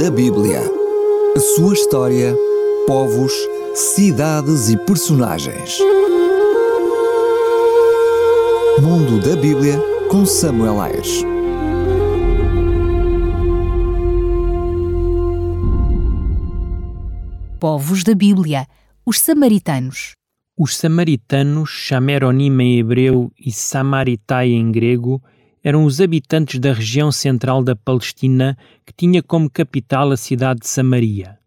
da Bíblia. A sua história, povos, cidades e personagens. Mundo da Bíblia com Samuel Ayres. Povos da Bíblia, os samaritanos. Os samaritanos, Chameronim em hebreu e Samaritai em grego, eram os habitantes da região central da Palestina que tinha como capital a cidade de Samaria.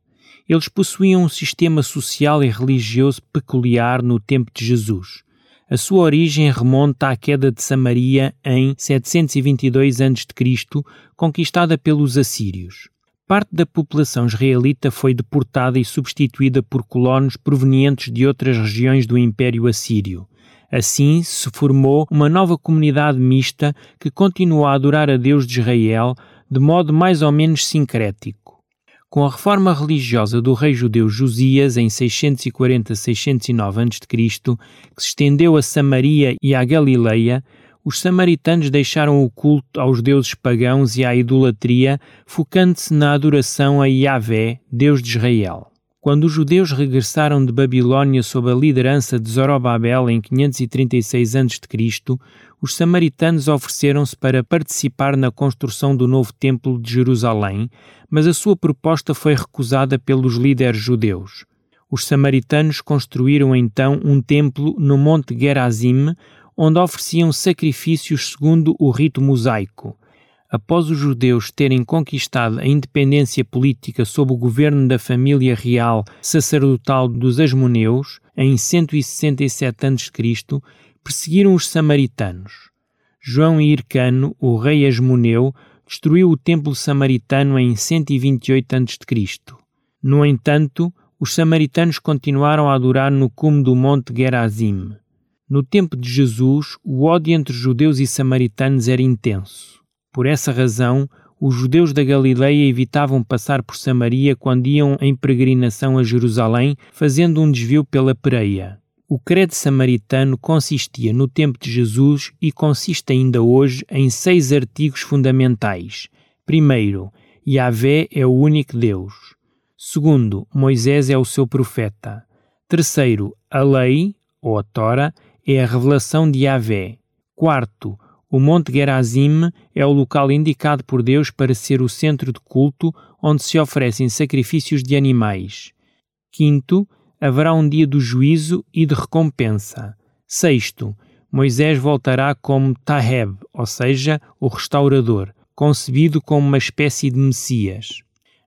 Eles possuíam um sistema social e religioso peculiar no tempo de Jesus. A sua origem remonta à queda de Samaria em 722 a.C., conquistada pelos assírios. Parte da população israelita foi deportada e substituída por colonos provenientes de outras regiões do Império Assírio. Assim se formou uma nova comunidade mista que continuou a adorar a Deus de Israel de modo mais ou menos sincrético. Com a reforma religiosa do rei judeu Josias em 640-609 a.C., que se estendeu a Samaria e à Galileia, os samaritanos deixaram o culto aos deuses pagãos e à idolatria, focando-se na adoração a Yahvé, Deus de Israel. Quando os judeus regressaram de Babilônia sob a liderança de Zorobabel em 536 a.C., os samaritanos ofereceram-se para participar na construção do novo templo de Jerusalém, mas a sua proposta foi recusada pelos líderes judeus. Os samaritanos construíram então um templo no Monte Gerazim, onde ofereciam sacrifícios segundo o rito mosaico após os judeus terem conquistado a independência política sob o governo da família real sacerdotal dos Asmoneus, em 167 a.C., perseguiram os samaritanos. João Hircano, o rei Asmoneu, destruiu o templo samaritano em 128 a.C. No entanto, os samaritanos continuaram a adorar no cume do Monte Gerazim. No tempo de Jesus, o ódio entre judeus e samaritanos era intenso. Por essa razão, os judeus da Galileia evitavam passar por Samaria quando iam em peregrinação a Jerusalém, fazendo um desvio pela Pereia. O credo samaritano consistia no tempo de Jesus e consiste ainda hoje em seis artigos fundamentais. Primeiro, Yahvé é o único Deus. Segundo, Moisés é o seu profeta. Terceiro, a lei, ou a Tora, é a revelação de Yahvé. Quarto, o Monte Gerazim é o local indicado por Deus para ser o centro de culto onde se oferecem sacrifícios de animais. Quinto, haverá um dia do juízo e de recompensa. Sexto, Moisés voltará como Taheb, ou seja, o restaurador, concebido como uma espécie de Messias.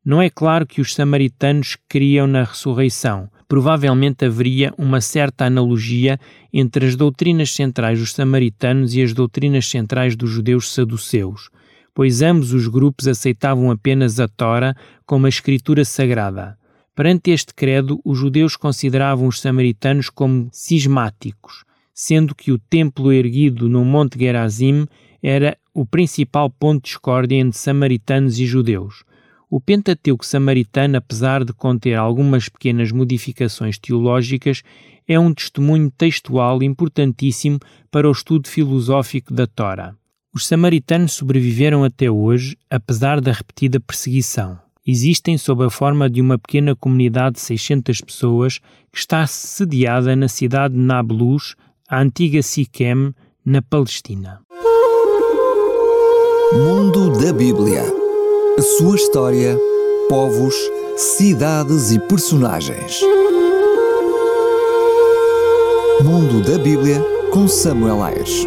Não é claro que os samaritanos criam na ressurreição, provavelmente haveria uma certa analogia entre as doutrinas centrais dos samaritanos e as doutrinas centrais dos judeus saduceus, pois ambos os grupos aceitavam apenas a Tora como a escritura sagrada. Perante este credo, os judeus consideravam os samaritanos como cismáticos, sendo que o templo erguido no Monte Gerazim era o principal ponto de discórdia entre samaritanos e judeus. O Pentateuco samaritano, apesar de conter algumas pequenas modificações teológicas, é um testemunho textual importantíssimo para o estudo filosófico da Tora. Os samaritanos sobreviveram até hoje, apesar da repetida perseguição. Existem sob a forma de uma pequena comunidade de 600 pessoas que está sediada na cidade de Nablus, a antiga Siquem, na Palestina. Mundo da Bíblia a sua história, povos, cidades e personagens. Mundo da Bíblia com Samuel Ayres.